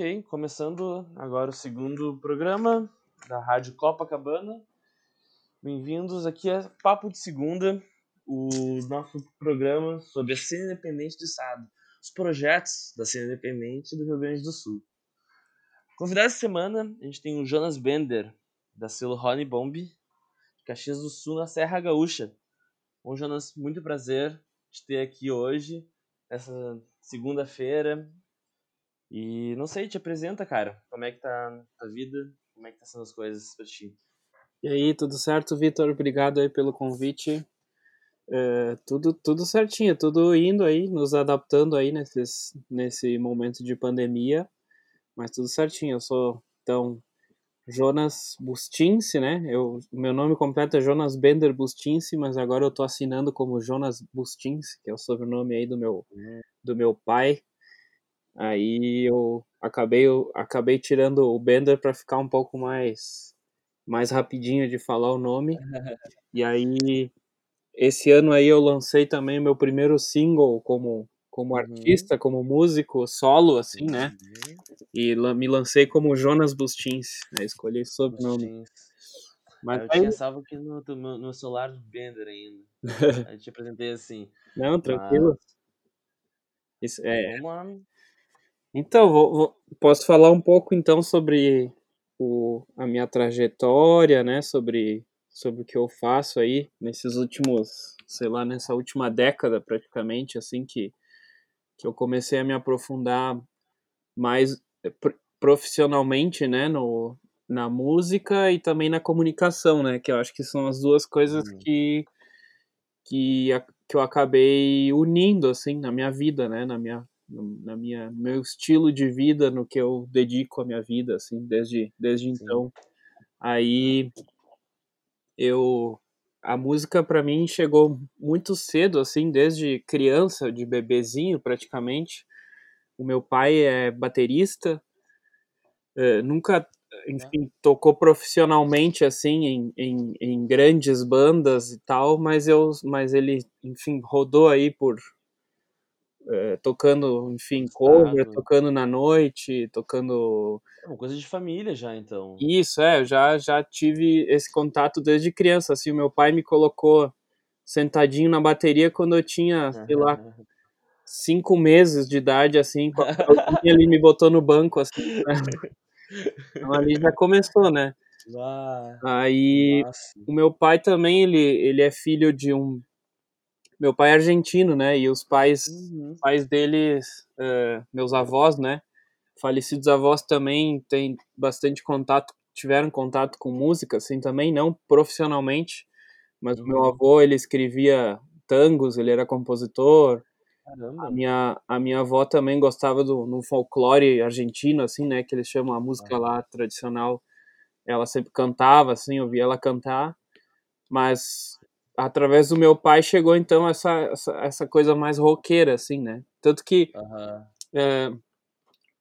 Ok, começando agora o segundo programa da Rádio Copacabana. Bem-vindos aqui a Papo de Segunda, o nosso programa sobre a cena independente do Estado, os projetos da cena independente do Rio Grande do Sul. Convidado essa semana, a gente tem o Jonas Bender, da selo Honey Bomb, de Caxias do Sul, na Serra Gaúcha. Bom, Jonas, muito prazer te ter aqui hoje, essa segunda-feira, e não sei, te apresenta, cara. Como é que tá a vida? Como é que tá sendo as coisas pra ti? E aí, tudo certo, Vitor? Obrigado aí pelo convite. É, tudo, tudo certinho, tudo indo aí, nos adaptando aí nesses, nesse momento de pandemia, mas tudo certinho. Eu sou, então, Jonas Bustince, né? Eu, meu nome completo é Jonas Bender Bustince, mas agora eu tô assinando como Jonas Bustince, que é o sobrenome aí do meu, hum. do meu pai. Aí eu acabei, eu acabei tirando o Bender para ficar um pouco mais, mais rapidinho de falar o nome. e aí, esse ano aí eu lancei também meu primeiro single como, como uhum. artista, como músico solo, assim, né? Uhum. E me lancei como Jonas Bustins, né? Escolhi sobrenome. Mas eu aí... tinha salvo aqui no, no, no celular do Bender ainda. aí te apresentei assim. Não, tranquilo. Mas... Isso, é, então, vou, vou, posso falar um pouco então sobre o, a minha trajetória, né? Sobre, sobre o que eu faço aí nesses últimos, sei lá, nessa última década praticamente, assim que, que eu comecei a me aprofundar mais eh, profissionalmente, né? No, na música e também na comunicação, né? Que eu acho que são as duas coisas uhum. que, que, que eu acabei unindo, assim, na minha vida, né? Na minha na minha meu estilo de vida, no que eu dedico a minha vida, assim, desde desde Sim. então. Aí eu a música para mim chegou muito cedo, assim, desde criança, de bebezinho praticamente. O meu pai é baterista, é, nunca, enfim, tocou profissionalmente, assim, em, em, em, grandes bandas e tal, mas, eu, mas ele, enfim, rodou aí por, é, tocando, enfim, cover, tocando na noite, tocando. É uma coisa de família já, então. Isso, é, eu já, já tive esse contato desde criança, assim, o meu pai me colocou sentadinho na bateria quando eu tinha, sei lá, cinco meses de idade, assim, ele me botou no banco, assim, né? então ali já começou, né? Ah, Aí, nossa. o meu pai também, ele, ele é filho de um meu pai é argentino, né? E os pais, uhum. pais deles, uh, meus avós, né? Falecidos avós também têm bastante contato, tiveram contato com música, assim, também, não profissionalmente, mas uhum. o meu uhum. avô, ele escrevia tangos, ele era compositor. Caramba. A minha, a minha avó também gostava do no folclore argentino, assim, né? Que eles chamam a música uhum. lá tradicional. Ela sempre cantava, assim, eu via ela cantar. Mas através do meu pai chegou então essa, essa, essa coisa mais roqueira, assim, né? Tanto que uhum. é,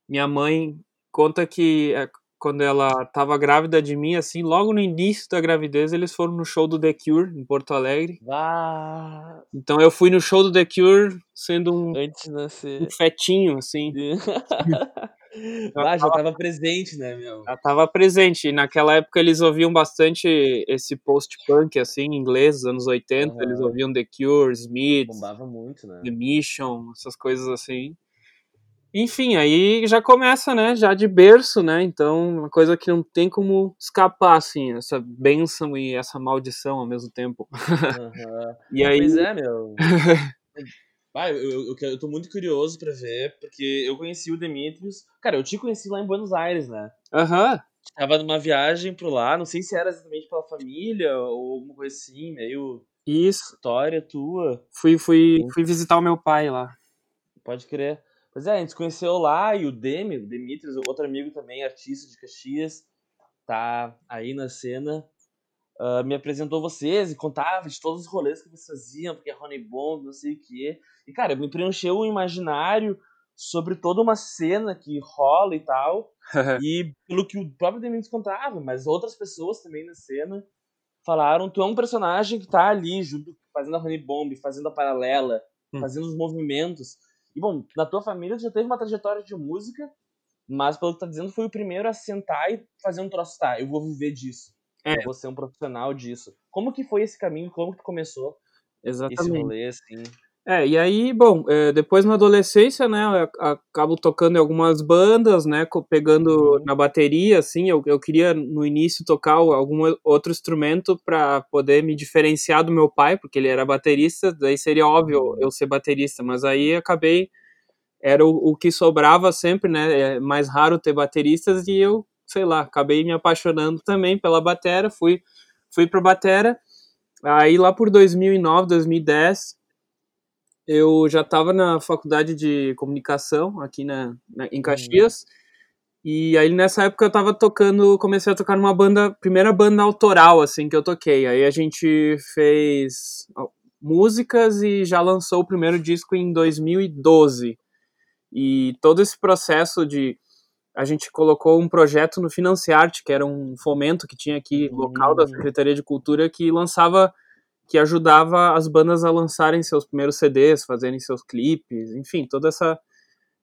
minha mãe conta que é, quando ela estava grávida de mim, assim, logo no início da gravidez, eles foram no show do The Cure em Porto Alegre. Ah. Então eu fui no show do The Cure sendo um, um fetinho, assim. Ah, já estava presente, né, meu? Já estava presente. E naquela época eles ouviam bastante esse post-punk, assim, em inglês, anos 80. Uhum. Eles ouviam The Cure, Smith. Bombava muito, né? The Mission, essas coisas assim. Enfim, aí já começa, né, já de berço, né, então uma coisa que não tem como escapar, assim, essa bênção e essa maldição ao mesmo tempo. Uhum. e aí... Pois é, meu. Ah, eu, eu, eu tô muito curioso pra ver, porque eu conheci o Demetrius. Cara, eu te conheci lá em Buenos Aires, né? Aham. Uhum. Tava numa viagem pro lá, não sei se era exatamente pela família ou alguma coisa assim, meio. Isso. História tua. Fui, fui, fui visitar o meu pai lá. Pode crer. Pois é, a gente se conheceu lá e o Demi, o Demetrius, outro amigo também, artista de Caxias, tá aí na cena uh, me apresentou vocês e contava de todos os rolês que vocês faziam, porque é Honey Bomb, não sei o quê. E, cara, me preencheu o imaginário sobre toda uma cena que rola e tal. e pelo que o próprio Dementes contava, mas outras pessoas também na cena falaram, tu é um personagem que tá ali junto, fazendo a Honey Bomb, fazendo a paralela, hum. fazendo os movimentos. E bom, na tua família tu já teve uma trajetória de música, Mas, pelo que tá dizendo, foi o primeiro a sentar e fazer um troço, tá, eu vou viver disso. É. Eu vou ser um profissional disso. Como que foi esse caminho? Como que começou Exatamente. esse rolê, assim? É, e aí, bom, é, depois na adolescência, né, eu acabo tocando em algumas bandas, né, pegando uhum. na bateria, assim, eu, eu queria no início tocar algum outro instrumento para poder me diferenciar do meu pai, porque ele era baterista, daí seria óbvio uhum. eu ser baterista, mas aí acabei, era o, o que sobrava sempre, né, é mais raro ter bateristas e eu, sei lá, acabei me apaixonando também pela batera, fui, fui pra batera, aí lá por 2009, 2010 eu já estava na faculdade de comunicação aqui na, na em Caxias. Hum. E aí nessa época eu estava tocando, comecei a tocar numa banda, primeira banda autoral assim que eu toquei. Aí a gente fez músicas e já lançou o primeiro disco em 2012. E todo esse processo de a gente colocou um projeto no Financiarte, que era um fomento que tinha aqui local da. Secretaria de Cultura que lançava que ajudava as bandas a lançarem seus primeiros CDs, fazerem seus clipes, enfim, toda essa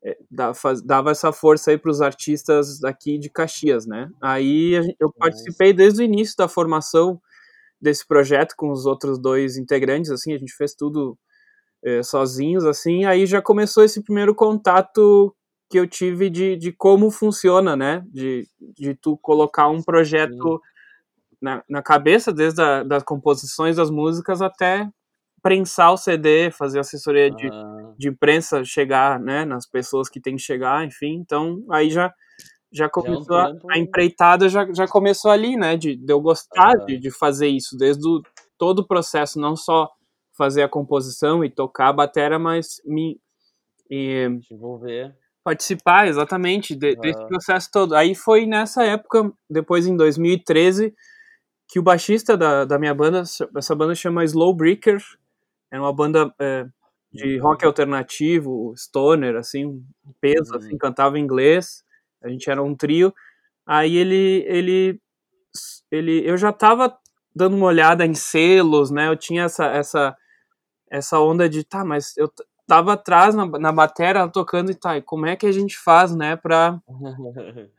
é, dava essa força aí para os artistas daqui de Caxias, né? Aí eu participei desde o início da formação desse projeto com os outros dois integrantes, assim, a gente fez tudo é, sozinhos, assim, aí já começou esse primeiro contato que eu tive de, de como funciona, né? De, de tu colocar um projeto na, na cabeça, desde a, das composições das músicas até prensar o CD, fazer assessoria de, ah. de imprensa, chegar né, nas pessoas que tem que chegar, enfim. Então, aí já, já começou já é um a, a, empreitada, já, já começou ali, né? De, de eu gostar ah. de, de fazer isso, desde o, todo o processo, não só fazer a composição e tocar a bateria, mas me. E, envolver. Participar, exatamente, de, desse processo todo. Aí foi nessa época, depois em 2013 que o baixista da, da minha banda, essa banda chama Slow Breaker, é uma banda é, de rock alternativo, stoner, assim, peso, uhum. assim, cantava em inglês, a gente era um trio, aí ele, ele, ele, eu já tava dando uma olhada em selos, né, eu tinha essa, essa, essa onda de, tá, mas eu tava atrás na, na bateria tocando e tá, e como é que a gente faz, né, pra...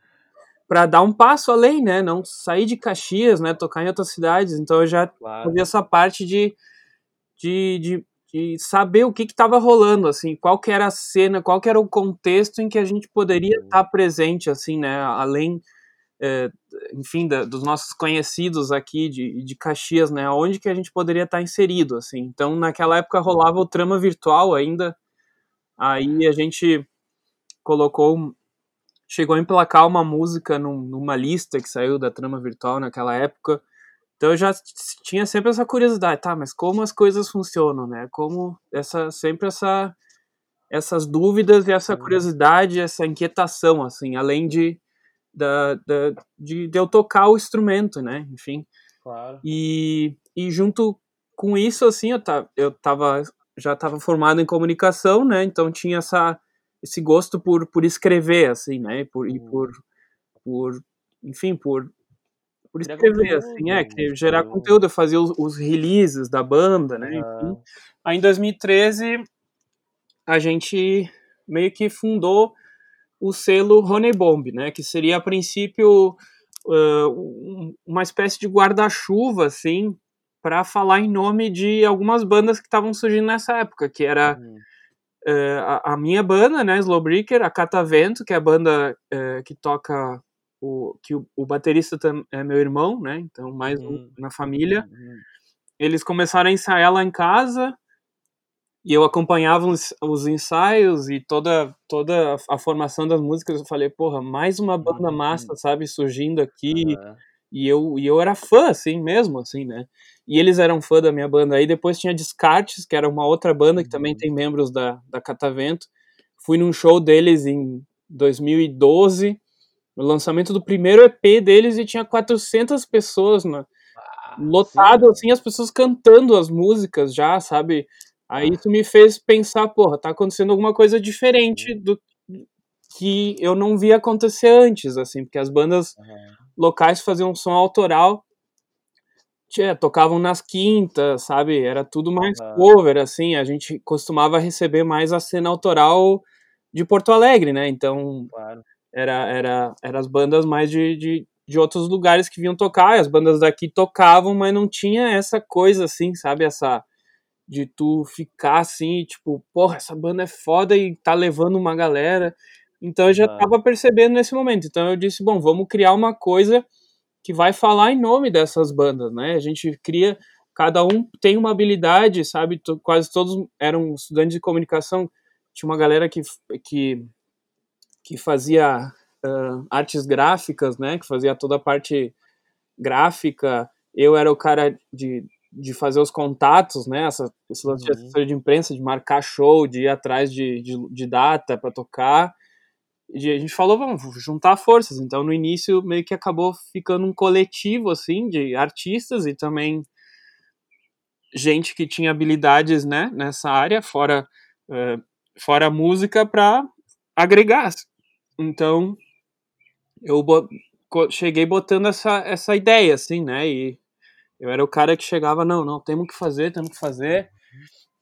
para dar um passo além, né? Não sair de Caxias, né? Tocar em outras cidades. Então eu já claro. fazia essa parte de, de, de, de saber o que estava rolando, assim, qual que era a cena, qual que era o contexto em que a gente poderia estar uhum. tá presente, assim, né? Além, é, enfim, da, dos nossos conhecidos aqui de, de Caxias, né? Onde que a gente poderia estar inserido, assim. Então naquela época rolava o trama virtual ainda. Aí a gente colocou chegou a emplacar uma música num, numa lista que saiu da trama virtual naquela época. Então eu já tinha sempre essa curiosidade, tá, mas como as coisas funcionam, né? Como essa sempre essa essas dúvidas e essa curiosidade, essa inquietação, assim, além de da, da de, de, eu tocar o instrumento, né? Enfim. Claro. E, e junto com isso, assim, eu, tá, eu tava, já estava formado em comunicação, né? Então tinha essa esse gosto por, por escrever, assim, né? Por, e hum. por, por, enfim, por, por escrever, assim, é, que gerar conteúdo, fazer os, os, releases da banda, né? Enfim. Aí em 2013 a gente meio que fundou o selo Honey Bomb, né? Que seria a princípio uh, uma espécie de guarda-chuva, assim, para falar em nome de algumas bandas que estavam surgindo nessa época, que era uhum. É, a, a, minha banda, né, Slowbreaker, a Catavento, que é a banda é, que toca o que o, o, baterista é meu irmão, né? Então mais um uhum. na família. Uhum. Eles começaram a ensaiar lá em casa e eu acompanhava os, os ensaios e toda toda a, formação das músicas. Eu falei, porra, mais uma banda massa, sabe, surgindo aqui. E eu, e eu era fã, assim, mesmo, assim, né? E eles eram fã da minha banda. Aí depois tinha Descartes, que era uma outra banda que também uhum. tem membros da, da Catavento. Fui num show deles em 2012, no lançamento do primeiro EP deles, e tinha 400 pessoas, né? Ah, lotado, sim. assim, as pessoas cantando as músicas já, sabe? Aí isso me fez pensar, porra, tá acontecendo alguma coisa diferente uhum. do que eu não vi acontecer antes, assim, porque as bandas uhum. locais faziam um som autoral tinha, tocavam nas quintas, sabe? Era tudo mais ah. cover, assim. A gente costumava receber mais a cena autoral de Porto Alegre, né? Então, claro. era, era, era as bandas mais de, de, de outros lugares que vinham tocar, as bandas daqui tocavam, mas não tinha essa coisa assim, sabe? Essa de tu ficar assim, tipo, porra, essa banda é foda e tá levando uma galera. Então eu já tava percebendo nesse momento. Então eu disse, bom, vamos criar uma coisa que vai falar em nome dessas bandas, né? A gente cria, cada um tem uma habilidade, sabe? Quase todos eram estudantes de comunicação. Tinha uma galera que, que, que fazia uh, artes gráficas, né? Que fazia toda a parte gráfica. Eu era o cara de, de fazer os contatos, né? Essa, esse lance uhum. de assessoria de imprensa, de marcar show, de ir atrás de, de, de data para tocar a gente falou, vamos juntar forças. Então, no início, meio que acabou ficando um coletivo, assim, de artistas e também gente que tinha habilidades, né, nessa área, fora, uh, fora música, para agregar. Então, eu cheguei botando essa, essa ideia, assim, né, e eu era o cara que chegava, não, não, temos que fazer, temos que fazer,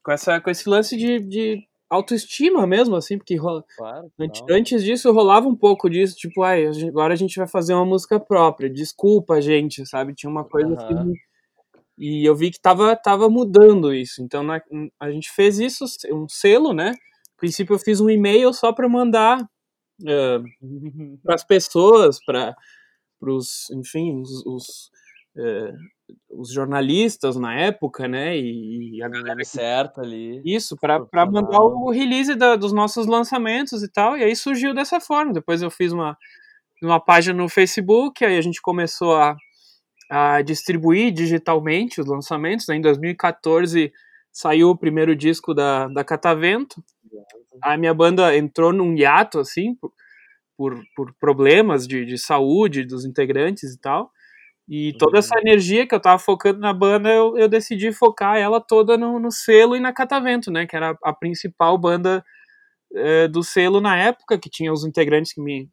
com, essa, com esse lance de, de autoestima mesmo, assim, porque rola... claro, antes, antes, disso rolava um pouco disso, tipo, ai, agora a gente vai fazer uma música própria, desculpa, gente, sabe? Tinha uma coisa uhum. assim. E eu vi que tava, tava mudando isso. Então na, a gente fez isso, um selo, né? No princípio eu fiz um e-mail só para mandar uh, para as pessoas, para os, enfim, os, os uh, os jornalistas na época, né? E, a galera. Certo ali. Isso, para mandar o release da, dos nossos lançamentos e tal. E aí surgiu dessa forma. Depois eu fiz uma, uma página no Facebook, aí a gente começou a, a distribuir digitalmente os lançamentos. Em 2014 saiu o primeiro disco da, da Catavento. A minha banda entrou num hiato, assim, por, por, por problemas de, de saúde dos integrantes e tal. E toda essa uhum. energia que eu tava focando na banda, eu, eu decidi focar ela toda no, no, selo e na Catavento, né? Que era a principal banda é, do selo na época, que tinha os integrantes que me,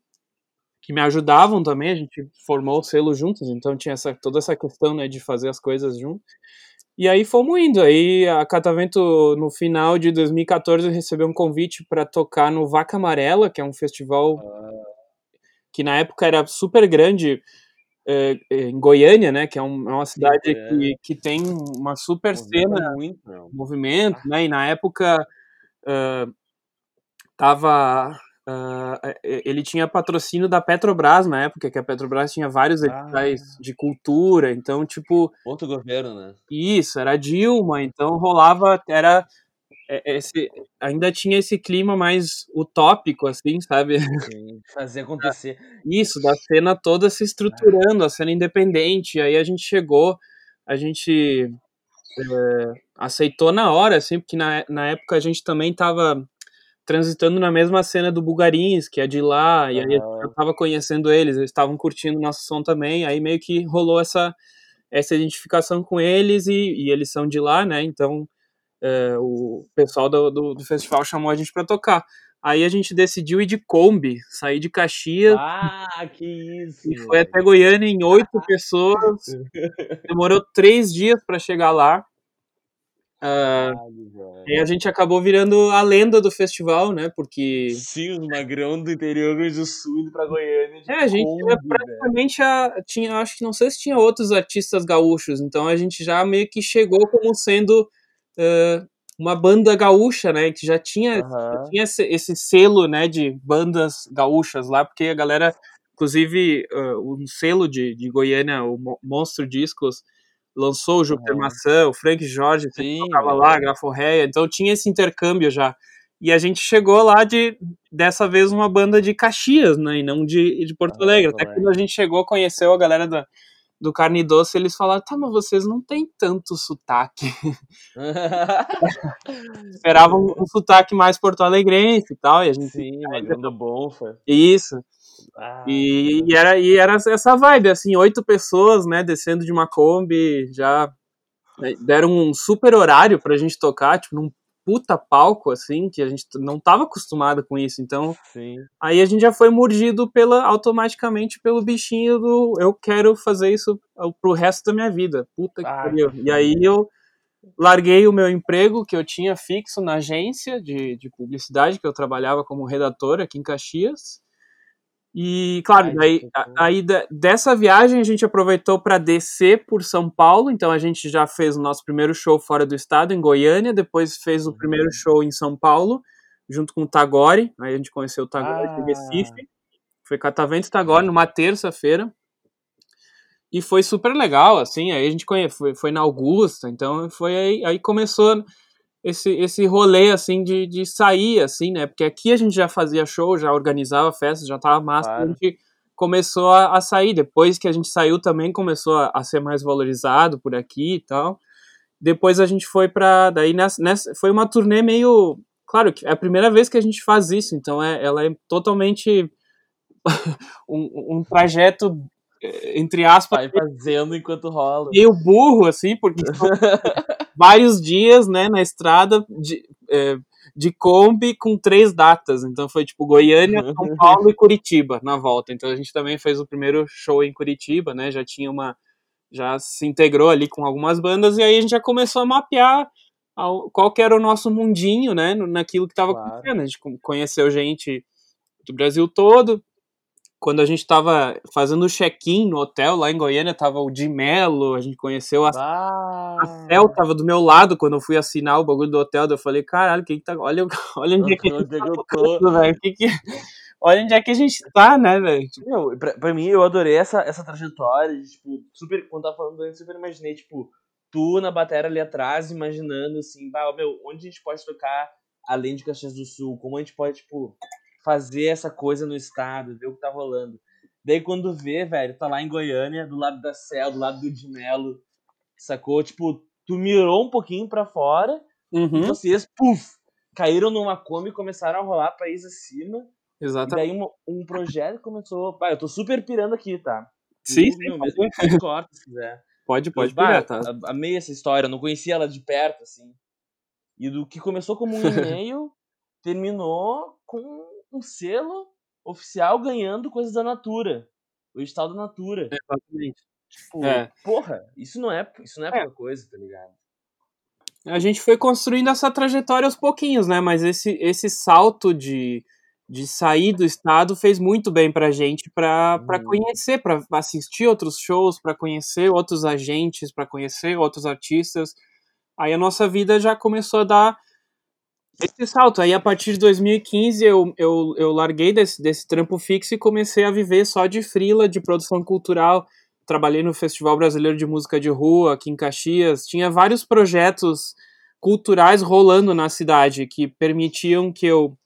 que me ajudavam também. A gente formou o selo juntos, então tinha essa, toda essa questão né, de fazer as coisas juntos. E aí fomos indo. Aí a Catavento, no final de 2014, recebeu um convite para tocar no Vaca Amarela, que é um festival ah. que na época era super grande é, é, em Goiânia, né, que é, um, é uma cidade é. que, que tem uma super cena, muito, movimento, ah. né, e na época uh, tava, uh, ele tinha patrocínio da Petrobras na época, que a Petrobras tinha vários editais ah. de cultura, então, tipo... Outro governo, né? Isso, era Dilma, então rolava, era esse, ainda tinha esse clima mais utópico, assim, sabe? Sim, fazer acontecer. Isso, da cena toda se estruturando, a cena independente. Aí a gente chegou, a gente é, aceitou na hora, assim, porque na, na época a gente também estava transitando na mesma cena do Bugarins, que é de lá, e aí eu tava conhecendo eles, eles estavam curtindo nosso som também, aí meio que rolou essa, essa identificação com eles, e, e eles são de lá, né, então é, o pessoal do, do, do, festival chamou a gente para tocar. Aí a gente decidiu ir de Kombi, sair de Caxias. Ah, que isso! E foi até Goiânia em oito pessoas. Demorou três dias para chegar lá. Uh, e a gente acabou virando a lenda do festival, né? Porque. Sim, os magrão do interior do Sul indo pra Goiânia. É, a gente Kombi, praticamente a, tinha, acho que não sei se tinha outros artistas gaúchos, então a gente já meio que chegou como sendo uh, uma banda gaúcha, né? Que já tinha, uhum. já tinha esse, esse, selo, né? De bandas gaúchas lá, porque a galera, inclusive, uh, um selo de, de Goiânia, o Monstro Discos, lançou o Júpiter uhum. Maçã, o Frank Jorge tocava é. lá, Graforreia, então tinha esse intercâmbio já. E a gente chegou lá de, dessa vez, uma banda de Caxias, né, e não de, de Porto Alegre. Até quando a gente chegou, conheceu a galera da, do carne doce, eles falaram, tá, mas vocês não tem tanto sotaque. Esperavam um, um sotaque mais porto-alegrense e tal, e a gente... Sim, Magando bom, foi. Isso. Ah, e, e, era, e era essa vibe, assim, oito pessoas, né, descendo de uma Kombi, já né, deram um super horário pra gente tocar, tipo, num puta palco, assim, que a gente não estava acostumado com isso. Então, Sim. aí a gente já foi mordido pela, automaticamente pelo bichinho do eu quero fazer isso pro resto da minha vida. Puta que ah, pariu. E aí eu larguei o meu emprego que eu tinha fixo na agência de, de publicidade, que eu trabalhava como redator aqui em Caxias. E, claro, Ai, daí, aí dessa viagem a gente aproveitou para descer por São Paulo, então a gente já fez o nosso primeiro show fora do estado, em Goiânia, depois fez o uhum. primeiro show em São Paulo, junto com o Tagore, aí a gente conheceu o Tagore ah. de Recife, foi Catavento Tagore numa terça-feira, e foi super legal, assim, aí a gente conhece, foi, foi na Augusta, então foi aí, aí começou esse, esse rolê, assim, de, de sair, assim, né? Porque aqui a gente já fazia show, já organizava festa, já tava massa, claro. a gente começou a, a, sair. Depois que a gente saiu também começou a, a, ser mais valorizado por aqui e tal. Depois a gente foi pra... Daí nessa, nessa, foi uma turnê meio... Claro, que é a primeira vez que a gente faz isso, então é, ela é totalmente um, um trajeto entre aspas, vai fazendo enquanto rola. Meio burro, assim, porque vários dias, né, na estrada de, é, de Kombi com três datas. Então foi tipo Goiânia, São Paulo e Curitiba na volta. Então a gente também fez o primeiro show em Curitiba, né? Já tinha uma. Já se integrou ali com algumas bandas, e aí a gente já começou a mapear qual que era o nosso mundinho, né? Naquilo que estava claro. acontecendo. A gente conheceu gente do Brasil todo, quando a gente estava fazendo o check-in no hotel lá em Goiânia, tava o Di Mello, a gente conheceu a, ah. a Cel tava do meu lado quando eu fui assinar o bagulho do hotel, eu falei, caralho, que que tá, olha, olha onde é que a gente tá tocando, velho, que que, olha onde é que a gente tá, né, velho. Meu, pra, pra, mim, eu adorei essa, essa trajetória, de, tipo, super, quando tava falando antes, super imaginei, tipo, tu na bateria ali atrás, imaginando, assim, bah, meu, onde a gente pode tocar além de Caxias do Sul, como a gente pode, tipo, fazer essa coisa no estado, ver o que tá rolando. Daí quando vê, velho, tá lá em Goiânia, do lado da Céu, do lado do Dimelo, sacou? Tipo, tu mirou um pouquinho para fora uhum. e vocês, puf, caíram numa Kombi e começaram a rolar país acima. Exatamente. E daí um, um projeto começou. Pai, eu tô super pirando aqui, tá? Sim, sim. Meu, mesmo corta, se quiser. Pode, pode pirar, tá? Amei essa história, não conhecia ela de perto, assim. E do que começou como um e-mail, terminou com um selo oficial ganhando coisas da Natura. O edital da Natura. exatamente. Tipo, é. porra, isso não é, isso não é, é. pouca coisa, tá ligado? A gente foi construindo essa trajetória aos pouquinhos, né? Mas esse, esse salto de, de sair do estado fez muito bem pra gente, pra, pra uhum. conhecer, pra assistir outros shows, pra conhecer outros agentes, pra conhecer outros artistas. Aí a nossa vida já começou a dar esse salto. Aí a partir de 2015 eu, eu, eu larguei desse, desse trampo fixo e comecei a viver só de frila, de produção cultural. Trabalhei no Festival Brasileiro de Música de Rua, aqui em Caxias. Tinha vários projetos culturais rolando na cidade que permitiam que eu,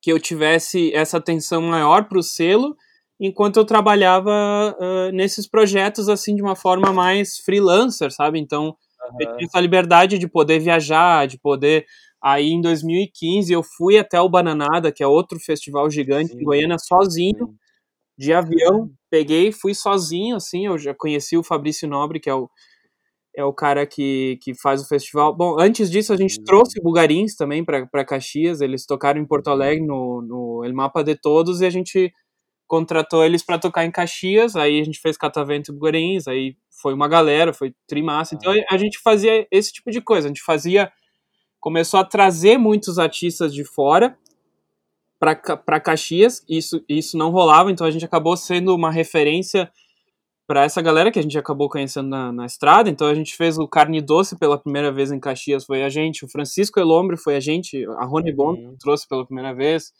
que eu tivesse essa atenção maior para o selo, enquanto eu trabalhava uh, nesses projetos assim de uma forma mais freelancer, sabe? Então, uhum. eu tinha essa liberdade de poder viajar, de poder Aí em 2015 eu fui até o Bananada, que é outro festival gigante sim, em Goiânia, sozinho, sim. de avião. Peguei, fui sozinho, assim. Eu já conheci o Fabrício Nobre, que é o, é o cara que, que faz o festival. Bom, antes disso a gente sim. trouxe Bugarins também para Caxias. Eles tocaram em Porto Alegre no, no El Mapa de Todos e a gente contratou eles para tocar em Caxias. Aí a gente fez Catavento e Bugarins. Aí foi uma galera, foi trimassa. Então ah. a gente fazia esse tipo de coisa. A gente fazia começou a trazer muitos artistas de fora para Caxias, isso, isso não rolava, então a gente acabou sendo uma referência para essa galera que a gente acabou conhecendo na, na, estrada. Então a gente fez o Carne Doce pela primeira vez em Caxias, foi a gente. O Francisco Elombre foi a gente. A Rony Bon uhum. trouxe pela primeira vez.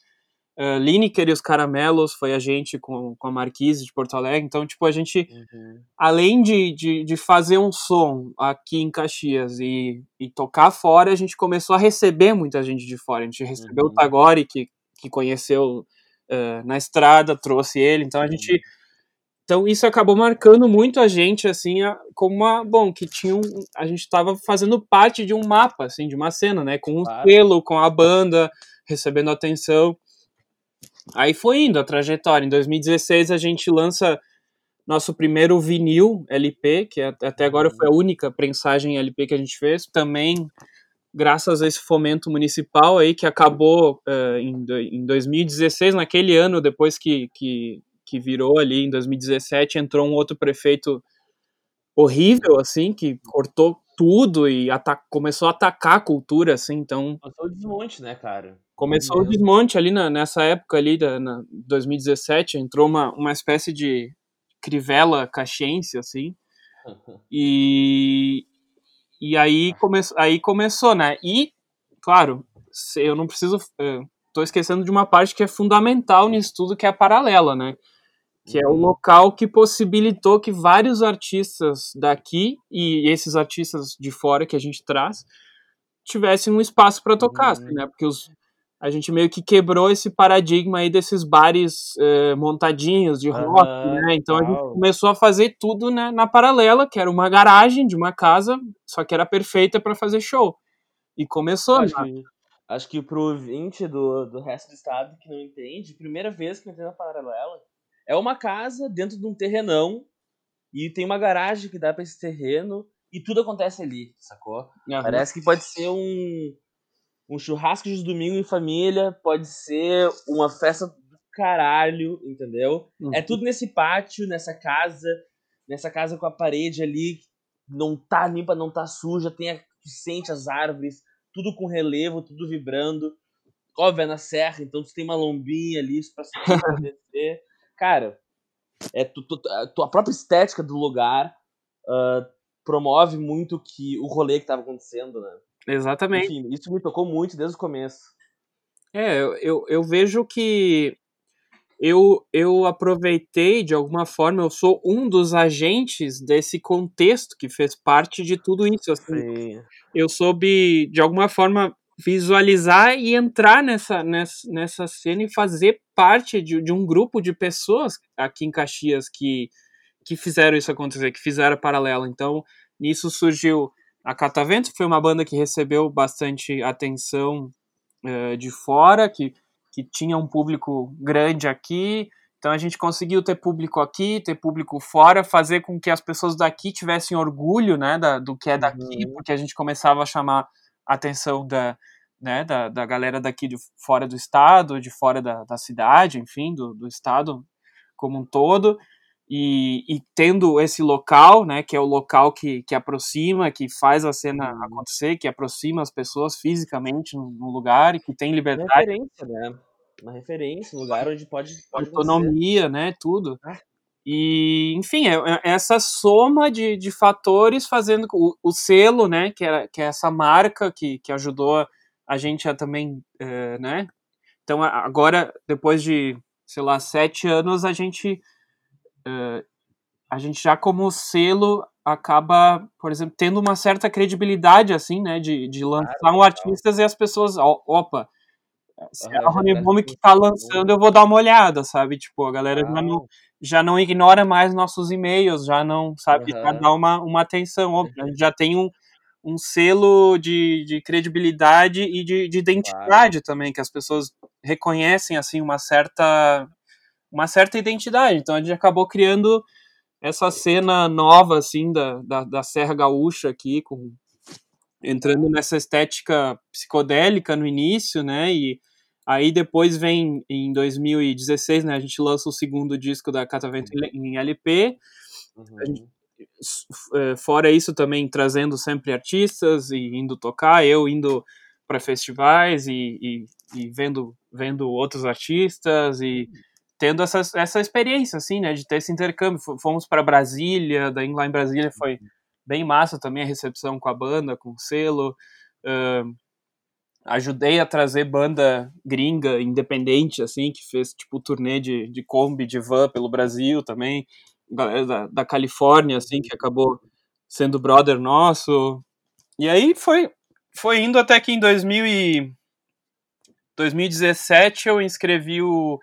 Uh, Lineker e os Caramelos foi a gente com, com a Marquise de Porto Alegre. Então, tipo, a gente, uhum. além de, de, de, fazer um som aqui em Caxias e, e tocar fora, a gente começou a receber muita gente de fora. A gente recebeu uhum. o Tagore, que, que conheceu uh, na estrada, trouxe ele. Então, a gente. Uhum. Então, isso acabou marcando muito a gente, assim, a, como uma. Bom, que tinha um. A gente estava fazendo parte de um mapa, assim, de uma cena, né? Com o um selo, com a banda, recebendo atenção. Aí foi indo a trajetória. Em 2016 a gente lança nosso primeiro vinil LP, que até agora foi a única prensagem LP que a gente fez, também graças a esse fomento municipal aí que acabou uh, em, em 2016, naquele ano depois que, que, que virou ali em 2017, entrou um outro prefeito horrível assim, que cortou tudo e começou a atacar a cultura assim, então passou o desmonte, né, cara? Começou o desmonte ali na, nessa época ali, da, na 2017, entrou uma, uma espécie de crivela caxiense, assim, e, e aí, come, aí começou, né? E, claro, eu não preciso. Estou esquecendo de uma parte que é fundamental nisso tudo, que é a paralela, né? Que é o uhum. local que possibilitou que vários artistas daqui e esses artistas de fora que a gente traz tivessem um espaço para tocar, assim, né? Porque os, a gente meio que quebrou esse paradigma aí desses bares eh, montadinhos de rock, ah, né? Então a gente começou a fazer tudo né, na paralela, que era uma garagem de uma casa, só que era perfeita para fazer show. E começou, acho né? Que, acho que pro ouvinte do, do resto do estado que não entende, primeira vez que eu entrei na paralela, é uma casa dentro de um terrenão e tem uma garagem que dá para esse terreno e tudo acontece ali, sacou? Uhum. Parece que pode ser um um churrasco de domingo em família, pode ser uma festa do caralho, entendeu? É uhum. É tudo nesse pátio, nessa casa, nessa casa com a parede ali, não tá limpa, não tá suja, tem a, sente as árvores, tudo com relevo, tudo vibrando. Óbvio, é na serra, então tu tem uma lombinha ali pra subir, pra descer. Cara, é tu, tu, a própria estética do lugar uh, promove muito que o rolê que tava acontecendo, né? Exatamente. Enfim, isso me tocou muito desde o começo. É, eu, eu, eu vejo que eu, eu aproveitei de alguma forma, eu sou um dos agentes desse contexto que fez parte de tudo isso. Assim, eu soube, de alguma forma, visualizar e entrar nessa, nessa, nessa cena e fazer parte de, de um grupo de pessoas aqui em Caxias que, que fizeram isso acontecer, que fizeram paralelo. Então, nisso surgiu a Catavento foi uma banda que recebeu bastante atenção uh, de fora, que, que tinha um público grande aqui. Então a gente conseguiu ter público aqui, ter público fora, fazer com que as pessoas daqui tivessem orgulho né, da, do que é daqui, uhum. porque a gente começava a chamar a atenção da, né, da, da galera daqui de fora do estado, de fora da, da cidade, enfim, do, do estado como um todo. E, e, tendo esse local, né, que é o local que, que aproxima, que faz a cena uhum. acontecer, que aproxima as pessoas fisicamente no, no lugar e que tem liberdade. Uma referência, né? Uma referência, um lugar onde pode. pode autonomia, né? Tudo. Ah. E, enfim, é, é, essa soma de, de fatores fazendo o, o selo, né, que, era, que é essa marca que, que ajudou a gente a também, é, né? Então, agora, depois de, sei lá, sete anos, a gente uh, a gente já como selo acaba, por exemplo, tendo uma certa credibilidade, assim, né, de, de lançar claro, um artistas e as pessoas, opa, se é a Rony Bomb que tá lançando, eu vou dar uma olhada, sabe? Tipo, a galera já não, já não ignora mais nossos e-mails, já não, sabe, uhum. já dá uma, uma atenção, óbvio, a gente já tem um, um selo de, de credibilidade e de, de identidade claro. também, que as pessoas reconhecem, assim, uma certa uma certa identidade. Então a gente acabou criando essa cena nova, assim, da, da, da Serra Gaúcha aqui, com, entrando nessa estética psicodélica no início, né, e aí depois vem, em 2016, né, a gente lança o segundo disco da Catavento em LP, uhum. gente, é, fora isso também trazendo sempre artistas e indo tocar, eu indo para festivais e, e, e, vendo, vendo outros artistas e tendo essa, essa experiência, assim, né, de ter esse intercâmbio. Fomos para Brasília, daí lá em Brasília foi bem massa também a recepção com a banda, com o selo. Uh, ajudei a trazer banda gringa, independente, assim, que fez, tipo, turnê de, de Kombi, de van pelo Brasil também. Galera da, da Califórnia, assim, que acabou sendo brother nosso. E aí foi, foi indo até que em 2000 e 2017 eu inscrevi o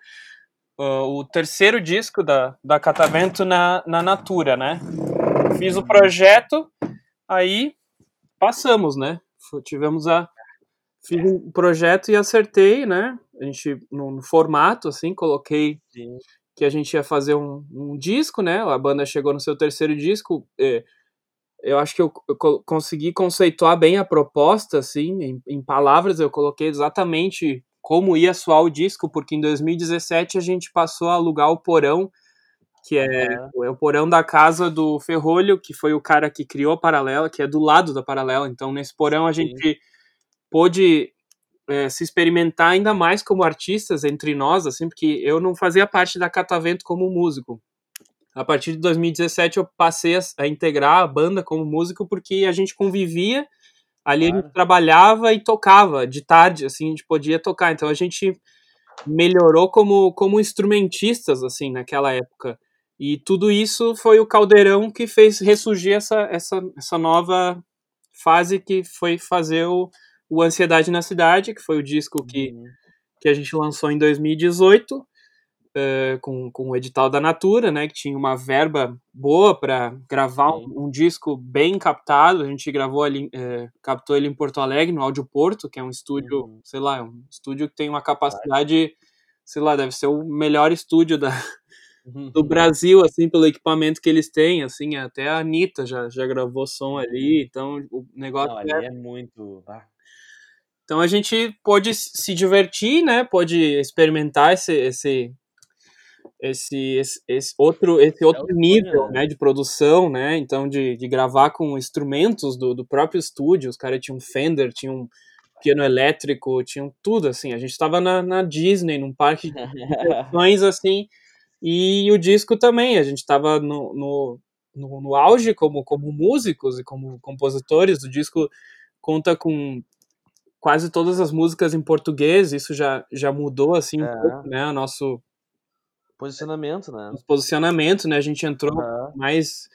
o terceiro disco da, da Catavento na, na Natura, né? Fiz o projeto, aí passamos, né? Tivemos a. Fiz um projeto e acertei, né? A gente, no, no formato, assim, coloquei Sim. que a gente ia fazer um, um, disco, né? A banda chegou no seu terceiro disco. É, eu acho que eu, eu, consegui conceituar bem a proposta, assim, em, em palavras, eu coloquei exatamente como ia soar o disco, porque em 2017 a gente passou a alugar o porão, que é, é o porão da casa do Ferrolho, que foi o cara que criou a Paralela, que é do lado da Paralela. Então, nesse porão a gente Sim. pôde é, se experimentar ainda mais como artistas entre nós, assim, porque eu não fazia parte da Catavento como músico. A partir de 2017 eu passei a, a integrar a banda como músico porque a gente convivia, ali claro. a gente trabalhava e tocava de tarde, assim, a gente podia tocar. Então a gente melhorou como, como instrumentistas, assim, naquela época. E tudo isso foi o caldeirão que fez ressurgir essa, essa, essa nova fase que foi fazer o, o Ansiedade na Cidade, que foi o disco que, uhum. que a gente lançou em 2018, uh, com, com o edital da Natura, né, que tinha uma verba boa para gravar um, um, disco bem captado. A gente gravou ali, uh, captou ele em Porto Alegre, no Áudio Porto, que é um estúdio, uhum. sei lá, um estúdio que tem uma capacidade, sei lá, deve ser o melhor estúdio da, do uhum. Brasil, assim, pelo equipamento que eles têm, assim, até a Anitta já, já gravou som ali, então o negócio Não, é, é muito... Ah. Então a gente pode se divertir, né? Pode experimentar esse esse esse, esse, esse outro esse outro é nível, né? né, de produção, né? Então de, de gravar com instrumentos do, do próprio estúdio. Os caras tinham Fender, tinham piano elétrico, tinham tudo assim. A gente estava na, na Disney, num parque de diversões assim. E o disco também, a gente estava no, no, no, no auge como, como músicos e como compositores. O disco conta com quase todas as músicas em português, isso já, já mudou assim é. um pouco, né, o nosso posicionamento, né? Nosso posicionamento, né? A gente entrou uhum. mais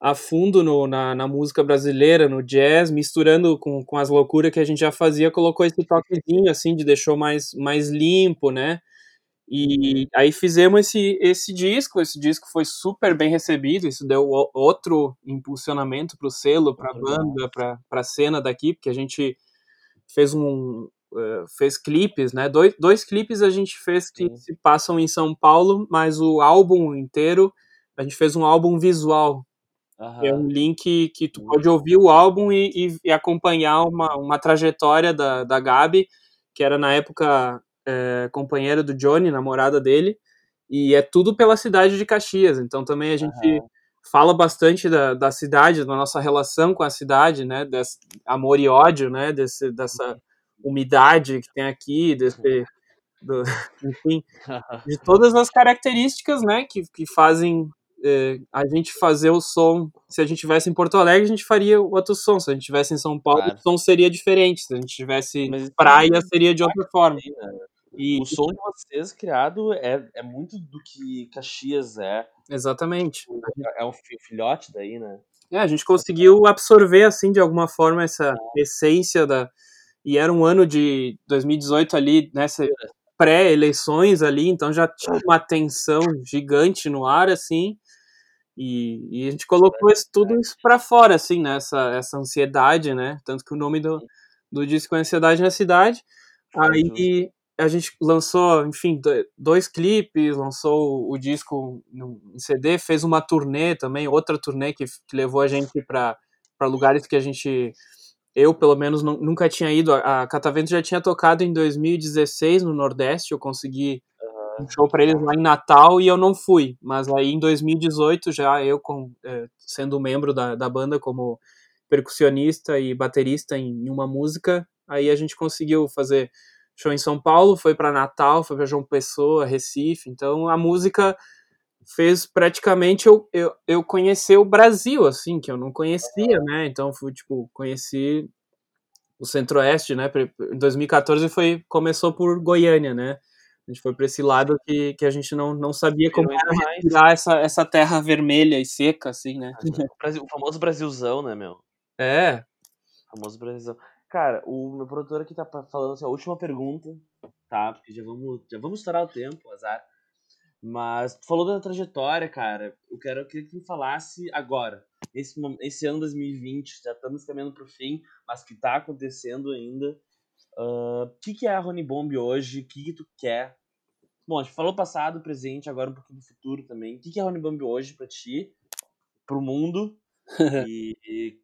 a fundo no, na, na, música brasileira, no jazz, misturando com, com as loucuras que a gente já fazia, colocou esse toquezinho assim, de deixou mais, mais limpo, né? E aí fizemos esse, esse disco, esse disco foi super bem recebido, isso deu outro impulsionamento para o selo, para a banda, para a cena daqui, porque a gente fez um fez clipes, né? Dois, dois clipes a gente fez que Sim. se passam em São Paulo, mas o álbum inteiro a gente fez um álbum visual. Uhum. É um link que tu pode ouvir o álbum e, e, e, acompanhar uma, uma trajetória da, da Gabi, que era na época é, companheira do Johnny, namorada dele, e é tudo pela cidade de Caxias. Então também a gente uhum fala bastante da, da cidade, da nossa relação com a cidade, né, desse amor e ódio, né, desse, dessa umidade que tem aqui, desse, do, enfim, de todas as características, né, que, que fazem é, a gente fazer o som. Se a gente tivesse em Porto Alegre, a gente faria outro som. Se a gente tivesse em São Paulo, claro. o som seria diferente. Se a gente tivesse Mas praia, seria de outra forma. Né? E o som de vocês criado é, é muito do que Caxias é. Exatamente. Tipo, é um filhote daí, né? É, a gente conseguiu absorver, assim, de alguma forma, essa é. essência da. E era um ano de 2018 ali, nessa pré-eleições ali, então já tinha uma tensão gigante no ar, assim. E, e a gente colocou isso, tudo isso para fora, assim, né? Essa, essa ansiedade, né? Tanto que o nome do, do disco é Ansiedade na Cidade. Aí a gente lançou, enfim, dois clipes, lançou o disco em CD, fez uma turnê também, outra turnê que, que levou a gente para lugares que a gente, eu pelo menos nunca tinha ido. A Catavento já tinha tocado em 2016 no Nordeste, eu consegui um show para eles lá em Natal e eu não fui, mas aí em 2018 já eu com, é, sendo membro da, da banda como percussionista e baterista em, em uma música, aí a gente conseguiu fazer show em São Paulo, foi para Natal, foi para João Pessoa, Recife. Então a música fez praticamente eu, eu, eu conhecer o Brasil, assim, que eu não conhecia, né? Então fui, tipo, conheci o Centro-Oeste, né? Em 2014 foi, começou por Goiânia, né? A gente foi para esse lado que, que a gente não, não sabia como era respirar essa, essa terra vermelha e seca, assim, né? O famoso Brasilzão, né, meu? É. O famoso Brasilzão. Cara, o meu produtor aqui tá falando assim, a última pergunta, tá? Porque já vamos, já vamos estourar o tempo, azar. Mas tu falou da trajetória, cara. Eu quero eu queria que tu falasse agora. Esse, esse ano 2020, já estamos caminhando pro fim, mas que tá acontecendo ainda. O uh, que, que é a Rony Bomb hoje? O que, que tu quer? Bom, a gente falou passado, presente, agora um pouquinho do futuro também. O que, que é a Rony Bomb hoje pra ti? Pro mundo? e, e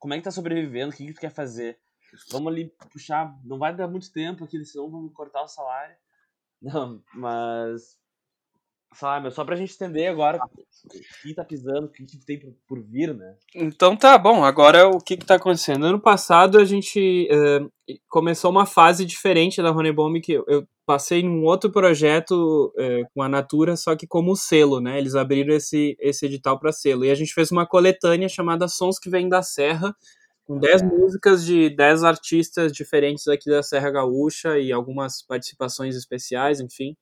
como é que tá sobrevivendo, o que, que tu quer fazer. Vamos ali puxar, não vai dar muito tempo aqui, senão vamos cortar o salário. Não, mas Sabe, só pra gente entender agora quem tá pisando, o que, que tem por, por, vir, né? Então tá bom, agora o que que tá acontecendo? Ano passado a gente uh, começou uma fase diferente da Rony Bomb, que eu, eu, passei num outro projeto uh, com a Natura, só que como selo, né? Eles abriram esse, esse edital para selo. E a gente fez uma coletânea chamada Sons que Vêm da Serra, com 10 é. músicas de 10 artistas diferentes aqui da Serra Gaúcha e algumas participações especiais, enfim.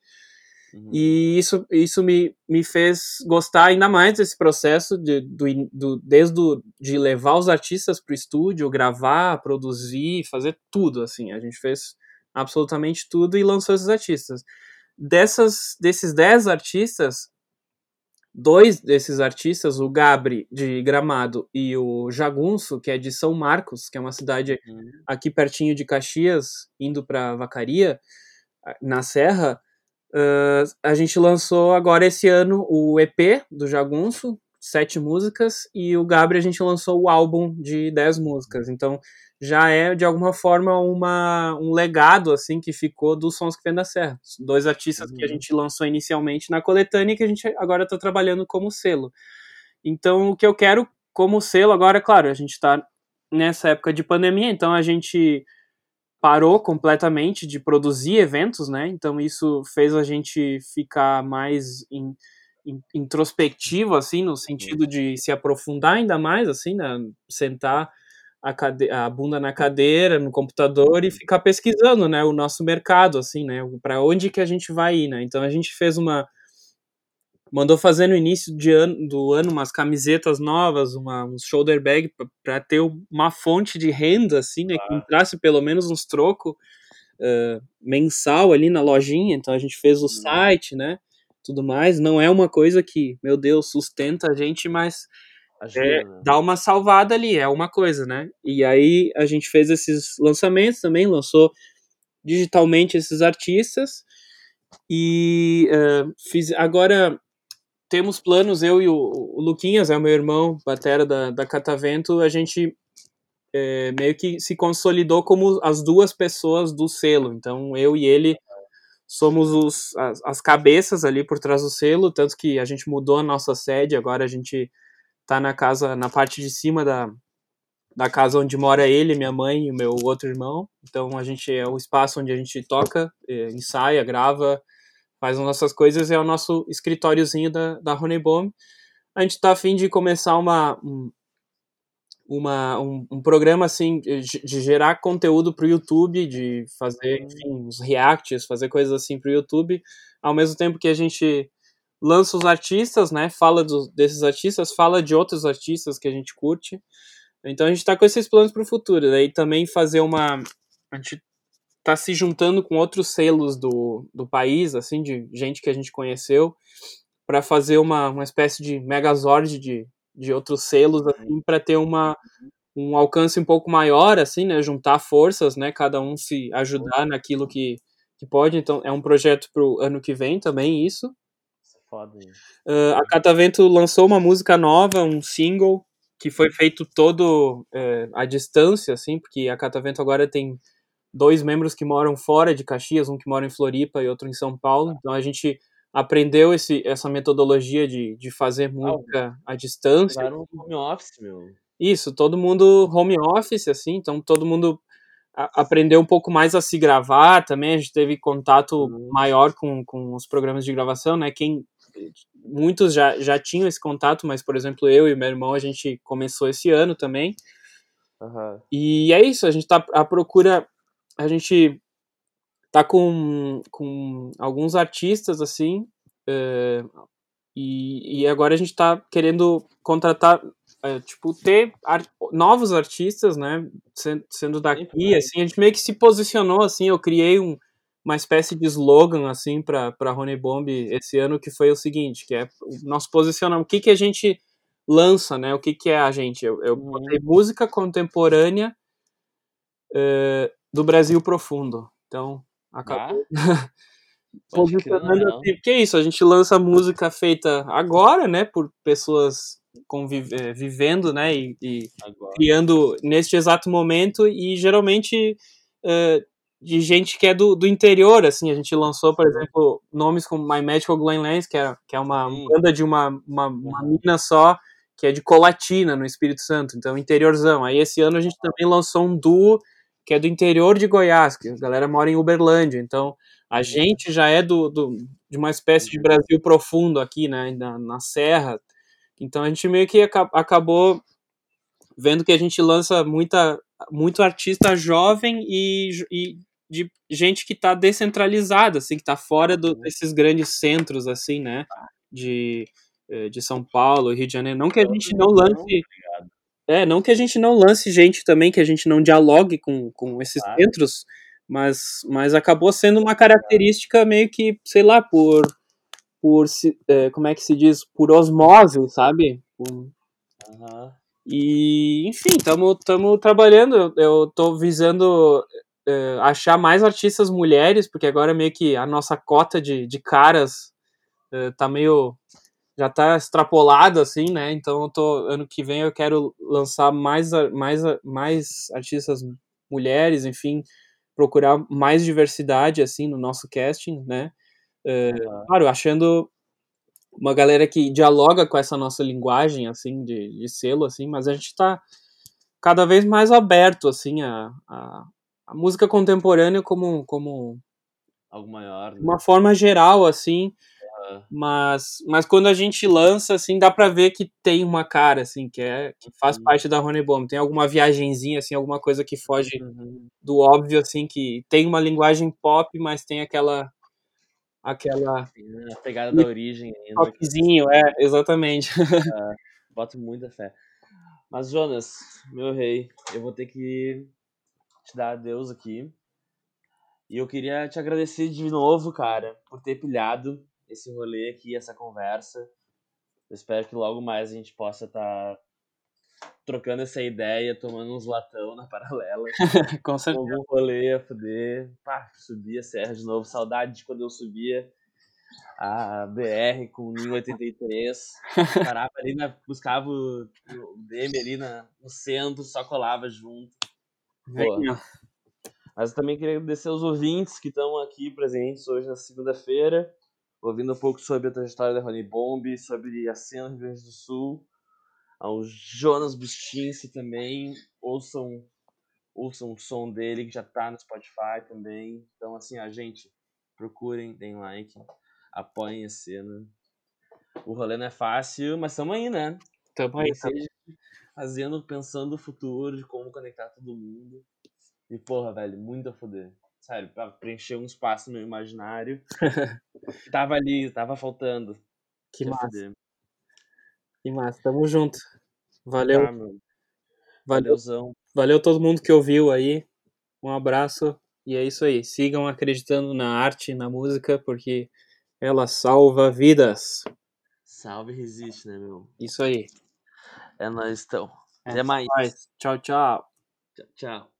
Uhum. E isso, isso me, me fez gostar ainda mais desse processo, de, do, do, desde do, de levar os artistas para o estúdio, gravar, produzir, fazer tudo, assim. A gente fez absolutamente tudo e lançou esses artistas. Dessas, desses 10 artistas, dois desses artistas, o Gabri, de Gramado, e o Jagunço, que é de São Marcos, que é uma cidade uhum. aqui pertinho de Caxias, indo para Vacaria, na Serra, Uh, a gente lançou agora esse ano o EP do Jagunço, sete músicas, e o Gabriel a gente lançou o álbum de dez músicas. Então já é de alguma forma uma, um legado assim que ficou dos Sons que Vem da Serra. Dois artistas uhum. que a uhum. gente lançou inicialmente na coletânea e que a gente agora está trabalhando como selo. Então o que eu quero como selo agora, claro, a gente está nessa época de pandemia, então a gente parou completamente de produzir eventos, né? Então isso fez a gente ficar mais in, in, introspectivo, assim, no sentido de se aprofundar ainda mais, assim, né? Sentar a, cade a bunda na cadeira, no computador e ficar pesquisando, né? O nosso mercado, assim, né? Para onde que a gente vai ir, né? Então a gente fez uma mandou fazer no início de ano, do ano umas camisetas novas, uma, um shoulder bag para ter uma fonte de renda, assim, né? Ah. Que entrasse pelo menos uns trocos uh, mensal ali na lojinha. Então a gente fez o hum. site, né? Tudo mais. Não é uma coisa que, meu Deus, sustenta a gente, mas é, né? dá uma salvada ali, é uma coisa, né? E aí a gente fez esses lançamentos também, lançou digitalmente esses artistas. E uh, fiz agora temos planos, eu e o, o Luquinhas, é o meu irmão, batera da, da Catavento, a gente é, meio que se consolidou como as duas pessoas do selo. Então, eu e ele somos os, as, as, cabeças ali por trás do selo, tanto que a gente mudou a nossa sede, agora a gente tá na casa, na parte de cima da, da casa onde mora ele, minha mãe e o meu outro irmão. Então, a gente é o espaço onde a gente toca, é, ensaia, grava, faz as nossas coisas, é o nosso escritóriozinho da, da Honeyboom. A gente está a fim de começar uma, um, uma, um, um, programa assim de, de gerar conteúdo para o YouTube, de fazer enfim, uns reacts, fazer coisas assim para o YouTube, ao mesmo tempo que a gente lança os artistas, né? Fala do, desses artistas, fala de outros artistas que a gente curte. Então a gente está com esses planos para o futuro. Daí também fazer uma. A gente tá se juntando com outros selos do, do país, assim, de gente que a gente conheceu, para fazer uma, uma espécie de megazord de, de outros selos, assim, para ter uma, um alcance um pouco maior, assim, né, juntar forças, né, cada um se ajudar naquilo que, que pode, então é um projeto pro ano que vem também, isso. Uh, a Catavento lançou uma música nova, um single, que foi feito todo uh, à distância, assim, porque a Catavento agora tem dois membros que moram fora de Caxias, um que mora em Floripa e outro em São Paulo. Então a gente aprendeu esse, essa metodologia de, de fazer música à distância. Claro, home office, meu. Isso, todo mundo home office, assim, então todo mundo a, aprendeu um pouco mais a se gravar também, a gente teve contato uhum. maior com, com os programas de gravação, né, quem, muitos já, já tinham esse contato, mas, por exemplo, eu e meu irmão, a gente começou esse ano também, uhum. e é isso, a gente tá à procura a gente tá com, com alguns artistas, assim, é, e, e agora a gente tá querendo contratar, é, tipo, ter art, novos artistas, né, sendo, sendo daqui, assim, a gente meio que se posicionou, assim, eu criei um, uma espécie de slogan, assim, pra, pra Rony Bomb esse ano, que foi o seguinte, que é o nosso posicionamento, o que que a gente lança, né, o que que é a gente, eu, eu uhum. botei música contemporânea, uh, do Brasil profundo. Então, acabou. Ah, Posicionando assim, porque é isso, a gente lança música feita agora, né, por pessoas convive, eh, vivendo, né, e, e criando neste exato momento, e geralmente uh, de gente que é do, do interior, assim, a gente lançou, por exemplo, nomes como My Magical Glen Lance, que é, que é uma Sim. banda de uma, uma, uma mina só, que é de Colatina, no Espírito Santo, então interiorzão. Aí esse ano a gente também lançou um duo que é do interior de Goiás, que a galera mora em Uberlândia, então a gente já é do, do de uma espécie de Brasil profundo aqui, né, na, na Serra, então a gente meio que acabou vendo que a gente lança muita, muito artista jovem e, e de gente que está descentralizada, assim, que está fora do, uhum. desses grandes centros, assim, né, de, eh, de São Paulo, Rio de Janeiro. Não que a gente não lance... É, não que a gente não lance gente também, que a gente não dialogue com, com esses centros, mas, mas acabou sendo uma característica meio que, sei lá, por, por é, como é que se diz, por osmose, sabe? Por, uhum. E, enfim, estamos trabalhando. Eu, tô visando uh, achar mais artistas mulheres, porque agora meio que a nossa cota de, de caras uh, tá meio. Já tá extrapolado, assim, né? Então eu tô, ano que vem eu quero lançar mais, mais, mais artistas mulheres, enfim, procurar mais diversidade, assim, no nosso casting, né? Uh, claro, achando uma galera que dialoga com essa nossa linguagem, assim, de, de selo, assim, mas a gente está cada vez mais aberto, assim, a, a, a, música contemporânea como, como algo maior, né? uma forma geral, assim. Mas, mas quando a gente lança, assim, dá para ver que tem uma cara, assim, que é que faz uhum. parte da Rony Bomb, tem alguma viagenzinha, assim, alguma coisa que foge uhum. do óbvio, assim, que tem uma linguagem pop, mas tem aquela aquela. A pegada da origem ainda. Toquezinho, é, exatamente. É, boto muita fé. Mas, Jonas, meu rei, eu vou ter que te dar adeus aqui. E eu queria te agradecer de novo, cara, por ter pilhado esse rolê aqui, essa conversa. Eu espero que logo mais a gente possa estar tá trocando essa ideia, tomando uns latão na paralela. Com certeza. Algum rolê a fuder. Pá, subir a serra de novo. Saudade de quando eu subia a BR com o Ninho 83. Parava ali, na, buscava o, o DM ali na, no centro, só colava junto. Boa. Mas eu também queria agradecer aos ouvintes que estão aqui presentes hoje na segunda-feira, ouvindo um pouco sobre a trajetória da Rony Bomb, sobre a cena do Rio Grande do Sul ao Jonas Bustinski também. Ouçam, ouçam o som dele que já tá no Spotify também. Então, assim, a gente, procurem, deem like, apoiem a cena. O rolê não é fácil, mas estamos aí, né? Estamos aí. Seja fazendo, pensando no futuro, de como conectar todo mundo. E, porra, velho, muito a foder. Sério, pra preencher um espaço no meu imaginário. tava ali, tava faltando. Que massa. Foder. Que massa, tamo junto. Valeu. Tá, meu. Valeuzão. Valeu todo mundo que ouviu aí. Um abraço. E é isso aí. Sigam acreditando na arte, na música, porque ela salva vidas. Salve e resiste, né, meu? Isso aí. É nós então. É Até mais. Tchau, tchau. Tchau, tchau.